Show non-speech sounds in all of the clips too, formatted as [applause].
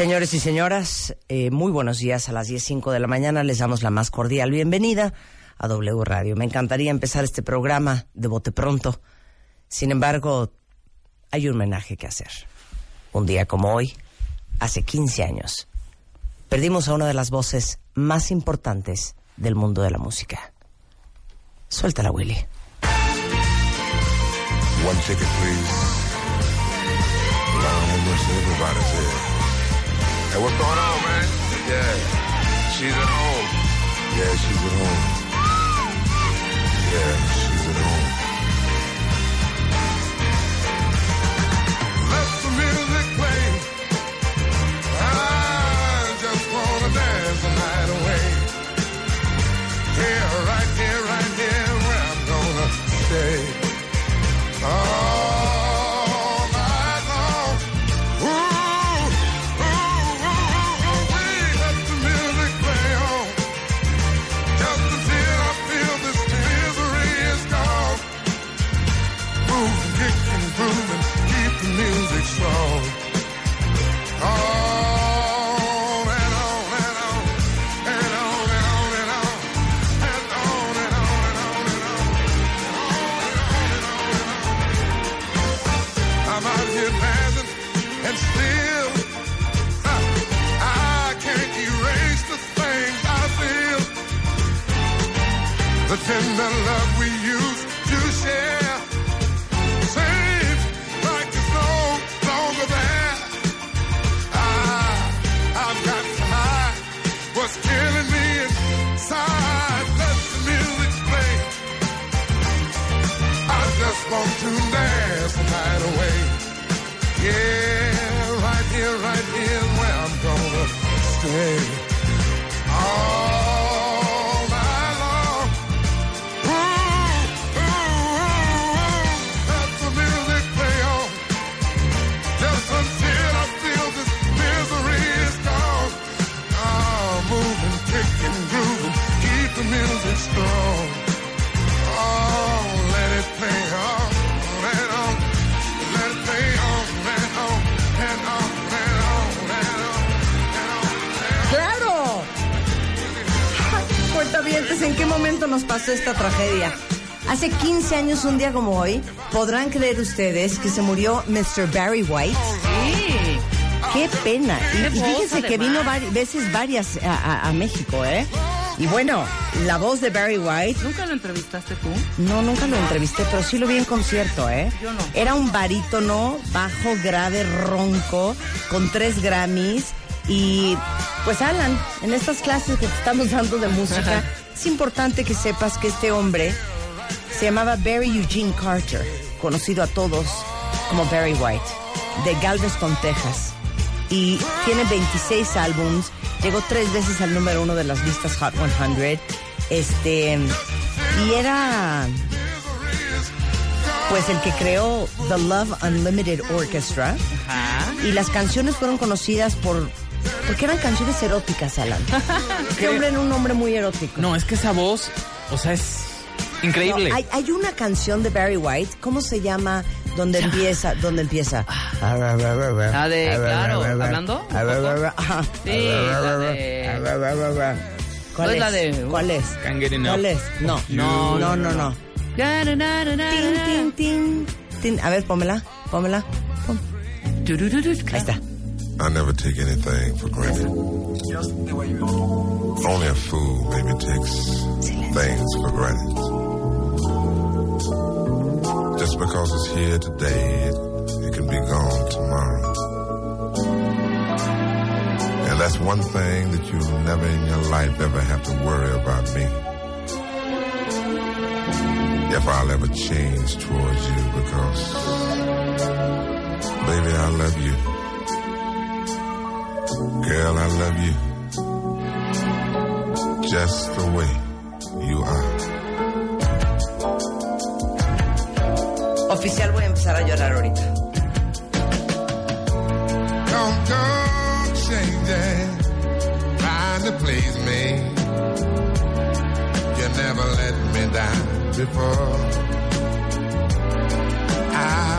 Señores y señoras, eh, muy buenos días. A las 10.05 de la mañana les damos la más cordial bienvenida a W Radio. Me encantaría empezar este programa de bote pronto. Sin embargo, hay un homenaje que hacer. Un día como hoy, hace 15 años, perdimos a una de las voces más importantes del mundo de la música. Suéltala, Willy. One ticket, please. Hey, what's going on, man? Yeah, she's at home. Yeah, she's at home. Yeah, she's at home. And still I can't erase the things I feel. The tender love we used to share seems like it's no longer there. I, I've got to hide what's killing me inside. Let the music play. I just want to Yeah, right here, right here, where I'm gonna stay. Tragedia? Hace 15 años, un día como hoy, podrán creer ustedes que se murió Mr. Barry White. Sí. ¡Qué pena! Y, fíjense que vino vari- veces varias a, a- a México, ¿eh? Y bueno, la voz de Barry White, ¿Nunca lo entrevistaste tú? no, nunca lo entrevisté, pero sí lo vi en concierto, ¿eh? Yo no. Era un barítono, bajo, grave, ronco, con tres Grammys. Y pues Alan, en estas clases que te estamos dando de música, [laughs] es importante que sepas que este hombre se llamaba Barry Eugene Carter, conocido a todos como Barry White, de Galveston, Texas. Y tiene 26 álbums, llegó tres veces al número uno de las listas Hot 100. Este, y era pues el que creó The Love Unlimited Orchestra. Ajá. Y las canciones fueron conocidas por. Porque eran canciones eróticas, Alan. [laughs] Este hombre era un hombre muy erótico. No, es que esa voz, o sea, es increíble. No, hay, hay una canción de Barry White, ¿cómo se llama? Donde empieza, donde empieza. Ah, de- claro, ¿hablando? Sí, la de- ¿Cuál No es? la de- ¿Cuál es? ¿Cuál es? No, No, no, no, no. Tin, tin, tin, tin. A ver, pómela, pómela. Pom. Ahí está. I never take anything for granted. Only a fool maybe takes things for granted. Just because it's here today, it, it can be gone tomorrow. And that's one thing that you'll never in your life ever have to worry about me. If I'll ever change towards you because Baby, I love you. Girl, I love you. Just the way you are. Oficial, voy a empezar a llorar ahorita. Don't go changing, trying to please me. You never let me down before. I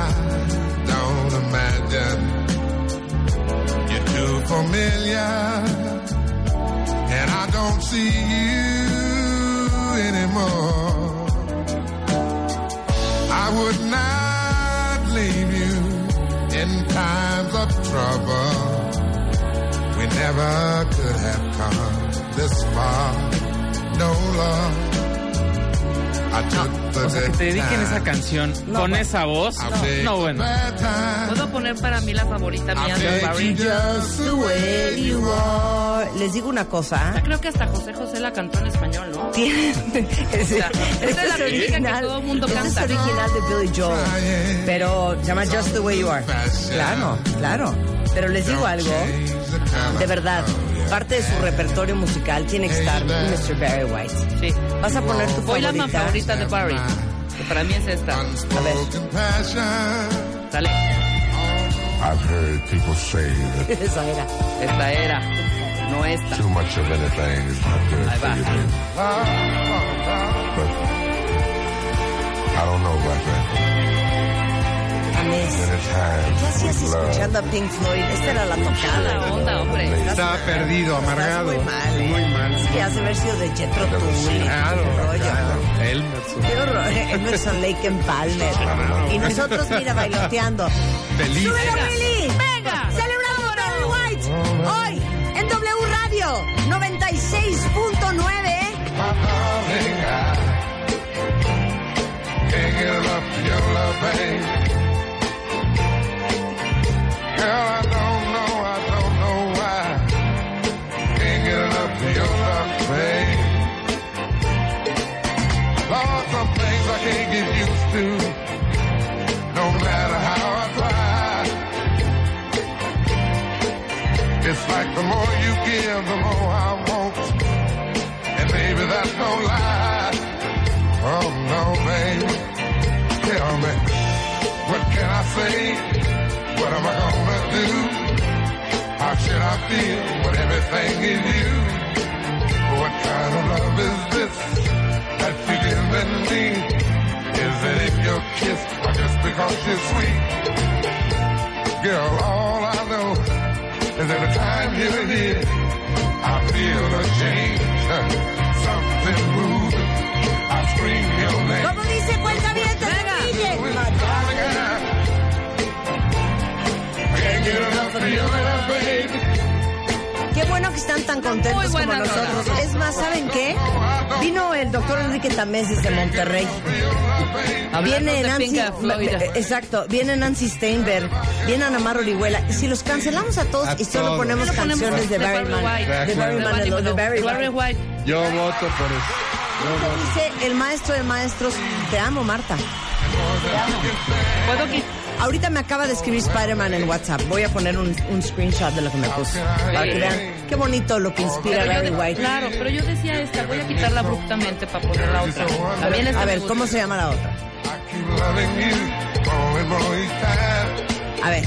familiar, and I don't see you anymore. I would not leave you in times of trouble. We never could have come this far. No love. O sea, que te dediquen esa canción No, con bueno. esa voz. No, the bueno. ¿Puedo poner para mí la favorita mía de Barry? you Just the way you are. Les digo una cosa. Creo que hasta José José la cantó en español, ¿no? Tiene- [laughs] es, sea, esa es la típica que original. todo mundo este canta. es original de Billy Joel. Pero se llama Just the Way You Are. Claro, claro. Pero les digo algo. De verdad. Parte de su repertorio musical tiene que estar Mr. Barry White. Sí. Vas a poner tu Voy la más favorita. favorita de Barry. Que para mí es esta. Unspoken passion. Sale. I've heard people say that [laughs] Esa era. Esta era. No esta. too much of anything is not good Ahí for va. you. But I don't know about ¿Qué hacías escuchando a Pink Floyd? Esta era la tocada. onda, hombre. Estaba perdido, Estás amargado. muy mal. ¿eh? Muy mal. Sí, has de haber sido de Jetro Tull. Claro, qué rollo. claro. Elmerson. Qué horror. [laughs] Emerson Lake en Palmer. Y nosotros, mira, bailoteando. Feliz. ¡Súbelo, Venga. Willy! Venga. ¡Celebramos a Barry White! Hoy, en W Radio 96.9. my darling, I can't get enough of your love, babe. Girl, I don't know, feel when everything is you? What kind of love is this that you're giving me? Is it in your kiss or just because you're sweet? Girl, all I know is every time you're here, I feel a change. Something moving. Están tan contentos Muy como nosotros. Es más, ¿saben qué? Vino el doctor Enrique Tamés desde Monterrey. Hablando Viene de Nancy, Pink eh, exacto, viene Nancy Steinberg, viene Ana Mar Orihuela. Y si los cancelamos a todos A y solo todos. ponemos Lo ponemos canciones de Barry White. Manilow, de Barry De Manilow, de Barry White. White. Yo voto por eso. Dice el maestro de maestros, te amo Marta. ¿Puedo quitar? Ahorita me acaba de escribir Spider-Man en WhatsApp. Voy a poner un, un screenshot de lo que me puso. Para que vean qué bonito lo que inspira Barry White. Claro, pero yo decía esta. Voy a quitarla abruptamente para poner la otra. También esta A ver. ¿cómo se llama la otra? I keep loving you more and more each time. A ver,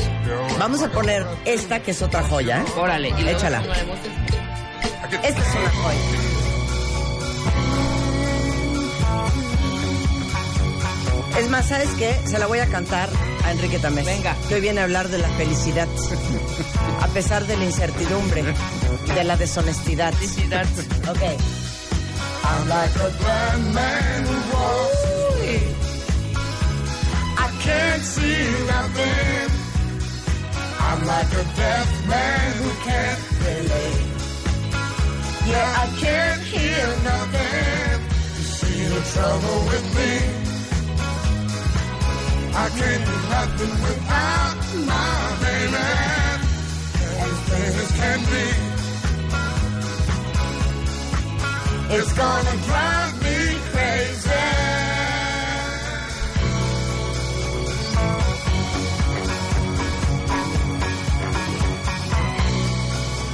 vamos a poner esta que es otra joya. ¿eh? Órale. y Échala. Esta es una joya. Es más, ¿sabes qué? Se la voy a cantar a Enrique Tamés. Venga. Que hoy viene a hablar de la felicidad. A pesar de la incertidumbre, de la deshonestidad. Felicidad. Ok. I'm like a blind man who walks. I can't see nothing. I'm like a deaf man who can't relate. Yeah, I can't hear nothing. You see the trouble with me. I can't do nothing without my baby. As things can be. It's gonna drive me crazy.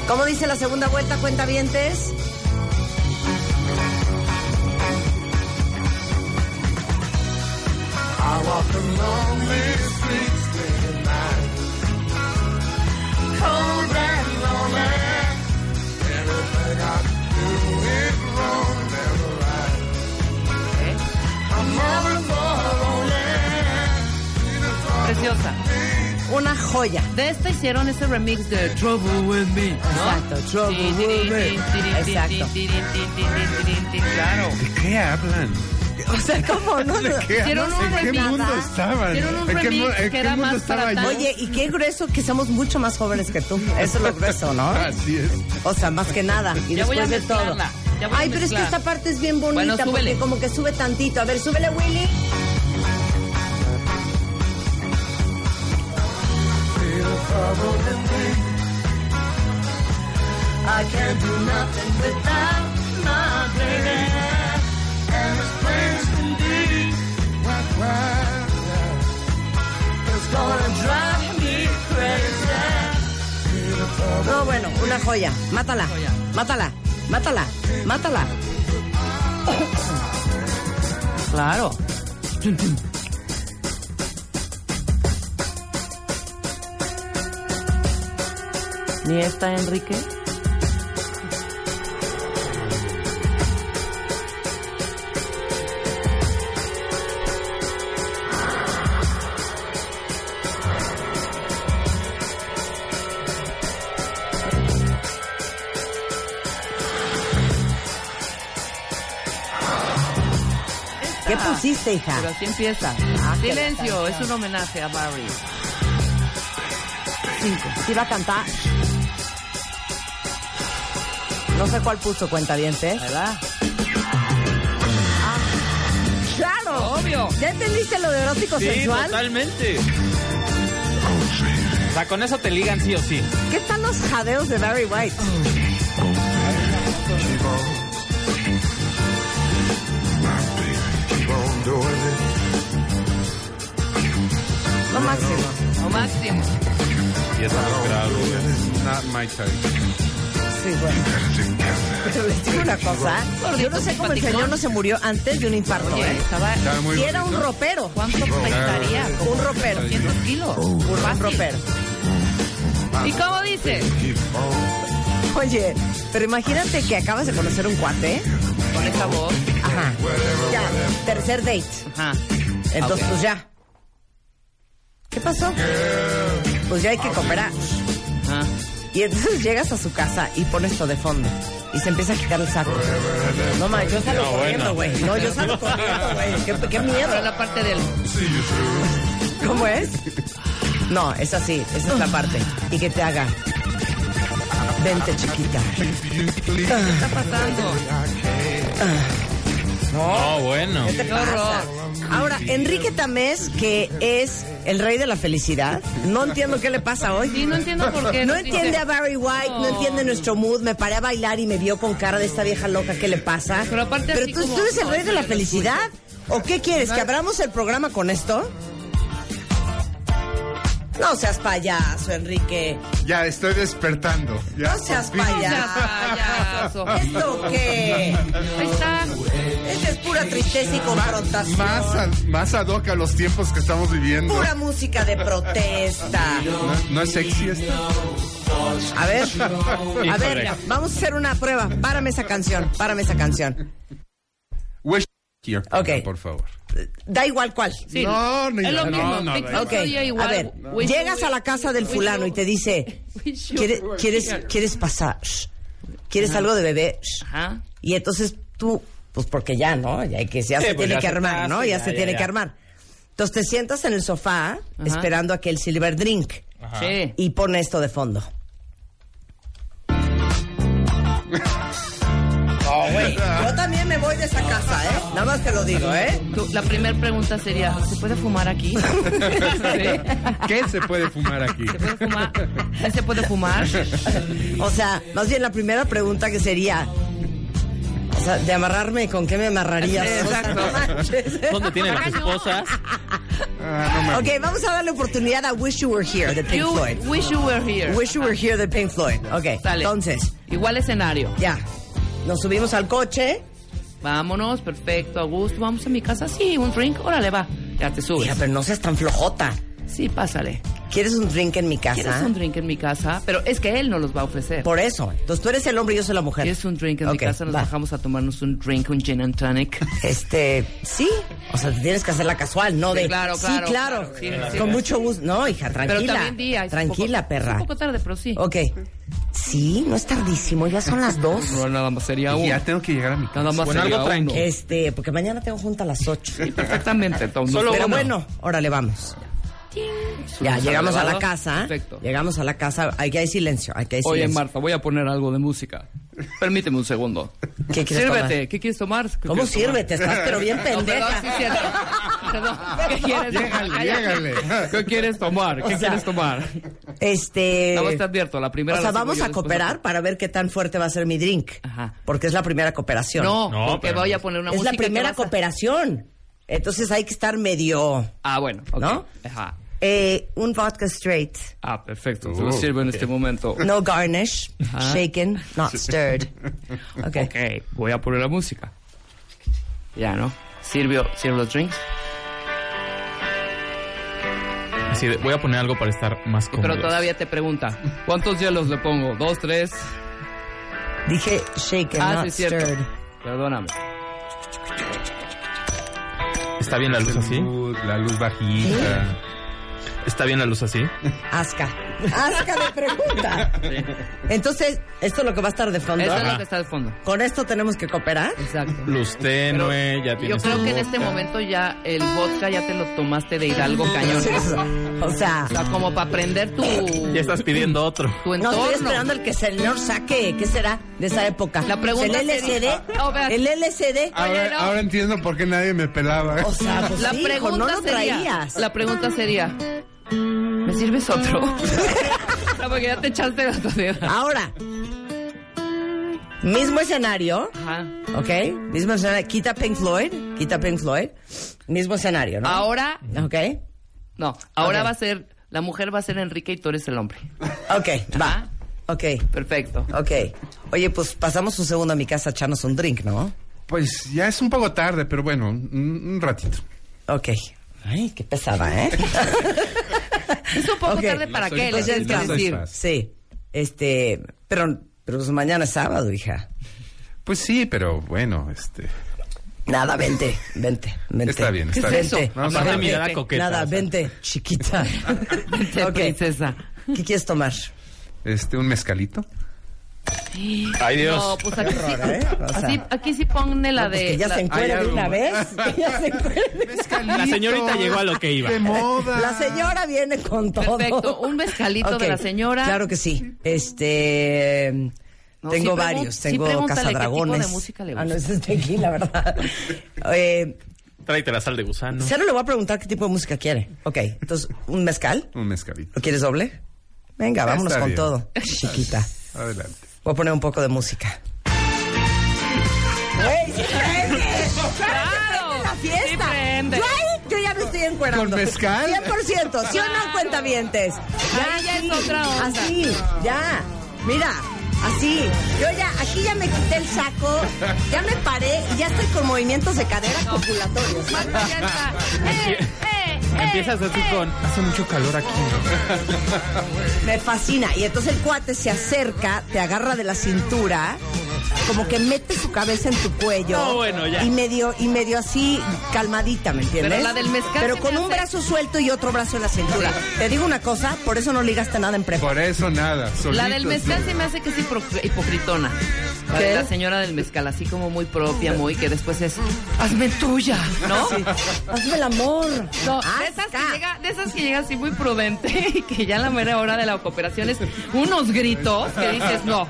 ¿Cómo dice la segunda vuelta, cuenta cuentavientes? Preciosa. Una joya. De esta hicieron ese remix de Trouble With Me. ¿no? Exacto, Trouble With Me. Exacto. Claro. ¿De qué hablan? O sea, ¿cómo no? [laughs] ¿De qué Hicieron un ¿En qué remix. mundo estaban? ¿En qué, remix mu- en que qué era mundo más para estaba yo? tal. Oye, y qué grueso que somos mucho más jóvenes que tú. Eso es lo grueso, ¿no? [laughs] Así es. O sea, más que nada. Y Ya voy a después de todo. mezclarla, ya voy a Ay, pero es que mezclar. esta parte es bien bonita Bueno, porque como que sube tantito. A ver, súbele, Willy. I can't do nothing without my baby. No, bueno, una joya. Mátala. Mátala. Mátala. Mátala. Claro. Ni esta, Enrique. Pusiste, hija? Pero así empieza. Ah, Silencio, es un homenaje a Barry. Cinco. Sí va a cantar. No sé cuál puso cuenta bien, ¿eh? ¿Verdad? ¡Claro! Obvio. ¿Ya entendiste lo de erótico Sí, sensual? totalmente. O sea, con eso te ligan sí o sí. ¿Qué tal los jadeos de Barry White? Lo máximo. Lo máximo. Y eso es grave. Not my type. Sí, bueno. Pero les digo una cosa. Yo no sé cómo el señor no se murió antes de un infarto, ¿eh? estaba... Y era un ropero. ¿Cuánto pesaría? Un ropero. 200 kilos. Un Fácil. ropero. ¿Y cómo dice? Oye, pero imagínate que acabas de conocer un cuate. Con esa voz. Ajá. Ya, tercer date. Ajá. Entonces, pues ya. ¿Qué pasó? Pues ya hay que cooperar. Ajá. Y entonces [laughs] llegas a su casa y pones esto de fondo. Y se empieza a quitar el saco. No, ma, yo salgo No, corriendo, bueno. güey. No, yo salgo corriendo, güey. ¿Qué, qué miedo. la parte del... ¿Cómo es? No, es así. Esa es la parte. Y que te haga. Vente, chiquita. ¿Qué está pasando? No, bueno. ¿Qué te Qué pasa? horror. Ahora, Enrique Tamés, que es el rey de la felicidad, no entiendo qué le pasa hoy. Sí, no entiendo por qué. No entiende a Barry White, no No. entiende nuestro mood. Me paré a bailar y me vio con cara de esta vieja loca. ¿Qué le pasa? Pero aparte tú, como- tú eres el rey de la felicidad. ¿O qué quieres? ¿Que abramos el programa con esto? No seas payaso, Enrique. Ya estoy despertando. Ya, No seas payaso. ¿Esto qué? Ahí está. Esta es pura tristeza y confrontación. Más, a- más ad hoc a los tiempos que estamos viviendo. Pura música de protesta. ¿No, no es sexy esto? A ver, a ver, vamos a hacer una prueba. Párame esa canción, párame esa canción. Wish here, Ok. por favor. Da igual cuál. Sí, No, ni- es lo no, mismo. no, no. Bang Ok, Theory igual. a ver, llegas a la casa del fulano y te dice, [laughs] ¿quieres, quieres, quieres pasar? ¿Quieres algo de bebé? Ajá. Y entonces tú, pues porque ya, ¿no? Ya, hay que, ya Sí, se pues tiene ya que se armar, pasa, ¿no? Ya, ya, se ya, tiene ya. que armar. Entonces te sientas en el sofá esperando a que el silver drink Sí. y pone esto de fondo. No, güey. Yo también me voy de esa casa, ¿eh? Nada más te lo digo, ¿eh? Tú- la primera pregunta sería, ¿se puede fumar aquí? [laughs] ¿Qué se puede fumar aquí? ¿Se puede fumar? ¿Sí ¿Se puede fumar? O sea, más bien la primera pregunta que sería, o sea, de amarrarme, ¿con qué me amarrarías? Exacto. ¿Dónde tienen las esposas? Ah, no me Ok, vamos a darle oportunidad a Wish You Were Here de Pink You Floyd. wish you were here. Wish You Were Here de Pink Floyd. Ok, entonces, Igual escenario. ya. Nos subimos al coche. Vámonos, perfecto, a gusto. Vamos a mi casa. Sí, un drink. Órale, va. Ya te subes. Hija, pero no seas tan flojota. Sí, pásale. ¿Quieres un drink en mi ¿Quieres casa? un drink en mi casa? Pero es que él no los va a ofrecer. Por eso. Entonces tú eres el hombre y yo soy la mujer. ¿Quieres un drink en mi casa? Nos va. bajamos a tomarnos un drink, un gin and tonic. [laughs] Este, sí. O sea, te tienes que hacerla casual, no Sí, de. claro, Sí, claro, claro. claro, sí, sí. Con mucho gusto. No, hija, tranquila. Pero también día. Tranquila, poco- perra. Un poco tarde, pero sí. Ok. Sí, no es tardísimo, ya son las dos. [laughs] No, nada más sería uno. ya tengo que llegar a mi casa. Nada más Bueno, sería algo. Este, porque mañana tengo junta a las ocho. Sí, perfectamente. Entonces, Solo Pero uno. bueno, órale, vamos. Ya, llegamos a la casa. Perfecto. Llegamos a la casa. Hay que hay silencio, hay que hay Oye, silencio. Marta, voy a poner algo de música. Permíteme un segundo. [laughs] ¿Qué quieres Sírvete. tomar? ¿Qué quieres tomar? ¿Qué ¿Cómo quieres tomar? sírvete? Estás pero bien [laughs] No, perdón, pendeja. sí, cierto. Perdón. ¿Qué quieres tomar? Llégale, Cállate. llégale. ¿Qué quieres tomar? ¿Qué O sea, quieres tomar? Este. Más te advierto, la primera O sea, la sirvo vamos a cooperar la- para ver qué tan fuerte va a ser mi drink. Ajá. Porque es la primera cooperación. No, No, porque pero voy no. a poner una es música la que primera a- cooperación. Entonces hay que estar medio. Ah, bueno. ok. ¿No? Ajá. Eh, un vodka straight. Ah, perfecto. Te lo Uh, sirvo en este momento. No garnish. Ajá. Shaken, not stirred. [laughs] Ok. Ok, voy a poner la música. Ya, ¿no? Sirvió, sirve los drinks. Así de, voy a poner algo para estar más cómodo. Pero todavía te pregunta, ¿cuántos hielos le pongo? ¿Dos, tres? Dije shaken, Ah, not sí, cierto. stirred. Perdóname. ¿Está bien la luz así? La luz bajita. ¿Está bien la luz así? Asca. Asca de pregunta. Entonces, esto es lo que va a estar de fondo. Eso es lo que está de fondo. Con esto tenemos que cooperar. Exacto. Luz tenue, ya Yo tienes creo tu que en este momento ya el vodka ya te lo tomaste de Hidalgo Cañón. O sea, O sea, como para prender tu, Ya estás pidiendo otro. tu entorno. estoy esperando el que el señor saque. ¿Qué será de esa época? La pregunta ¿El LCD? sería- No, vean. ¿El LCD? Ahora, no. ahora entiendo por qué nadie me pelaba. O sea, pues La sí, hijo, pregunta no lo sería, traías. la pregunta sería, ¿me sirves otro? [laughs] no, porque ya te echaste la tosida. Ahora, mismo escenario, Ajá. ¿ok? Mismo escenario. Quita Pink Floyd, quita Pink Floyd. Mismo escenario, ¿no? Ahora, ¿Ok? no, ahora va a ser, la mujer va a ser Enrique y tú eres el hombre. Ok, va. Ok, Perfecto. ok. Oye, pues pasamos un segundo a mi casa a echarnos un drink, ¿no? Pues ya es un poco tarde, pero bueno, un, un ratito. Ok. Ay, qué pesada, ¿eh? [laughs] Es un poco tarde para No qué, les tienes que no soy decir. fácil. sí. Este, pero, pero pues mañana es sábado, hija. Pues sí, pero bueno, este. Nada, vente, vente, vente. Está bien, está ¿Qué es bien. eso? Vamos a Vente. mirada coqueta. Nada, vente, chiquita. [laughs] Vente, Ok. princesa. ¿Qué quieres tomar? Este, un mezcalito. Ay, Dios. No, pues aquí sí, horror, ¿eh? Así- aquí sí ponle la No, pues de... que ya la- se encuere Hay de una vez. Que ya se [laughs] encuere de- La señorita llegó a lo que iba. De moda. La señora viene con todo. Perfecto, un mezcalito de la señora. Claro que sí. Este. No, tengo sí varios. sí Tengo pregúntale qué tipo cazadragones. de música le Ah, no, ese es tequila, ¿verdad? Eh, Tráete la sal de gusano. Cero le voy a preguntar qué tipo de música quiere. Ok, entonces, ¿un mezcal? Un mezcalito. ¿Lo quieres doble? Venga, vámonos Está con bien. todo. [laughs] Chiquita. Adelante. Voy a poner un poco de música. ¡Güey, sí prende! ¡Claro! ¡Prende la fiesta! Sí prende. Yo ahí, yo ya me estoy encuerando. ¿Con mezcal? 100%, ¿sí o no, cuentavientes? Ahí ya es otra onda. Así, ya. Mira, así. Yo ya, aquí ya me quité el saco, ya me paré y ya estoy con movimientos de cadera copulatorios. Marta Empiezas así con. Hace mucho calor aquí. Me fascina. Y entonces el cuate se acerca, te agarra de la cintura, como que mete su cabeza en tu cuello. No, bueno, ya. Y medio, y medio así calmadita, ¿me entiendes? Pero la del mezcal Pero con me un hace- brazo suelto y otro brazo en la cintura. Te digo una cosa, por eso no ligaste nada en prepa. Por eso nada. La del mezcal se me hace que es hipocritona. La ¿Qué? de la señora del mezcal, así como muy propia, muy que después es, hazme tuya, ¿no? Hazme el amor. No, de esas, que llega, de esas que llega así muy prudente [laughs] y que ya la mera hora de la cooperación es unos gritos que dices, no.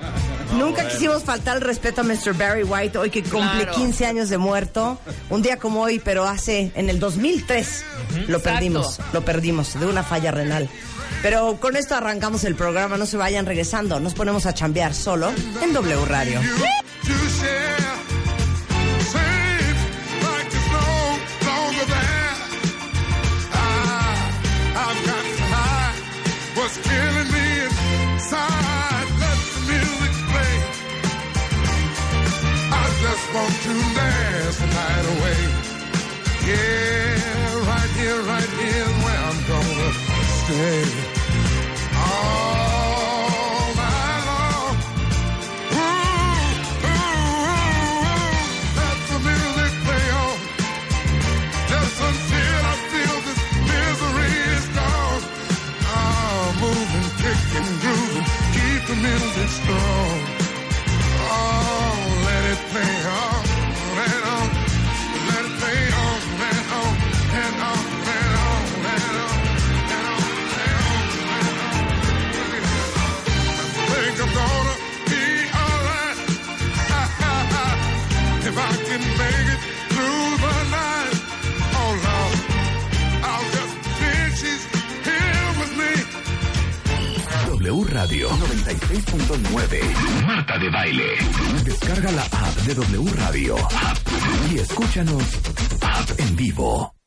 Nunca quisimos faltar el respeto a Mr. Barry White, hoy que cumple Claro. 15 años de muerto. Un día como hoy, pero hace, en el 2003, lo Exacto. perdimos, lo perdimos, de una falla renal. Pero con esto arrancamos el programa, no se vayan regresando, nos ponemos a chambear solo en W Radio. music strong. Radio 96.9. Marta de Baile. Descarga la app de W Radio. Y escúchanos en vivo.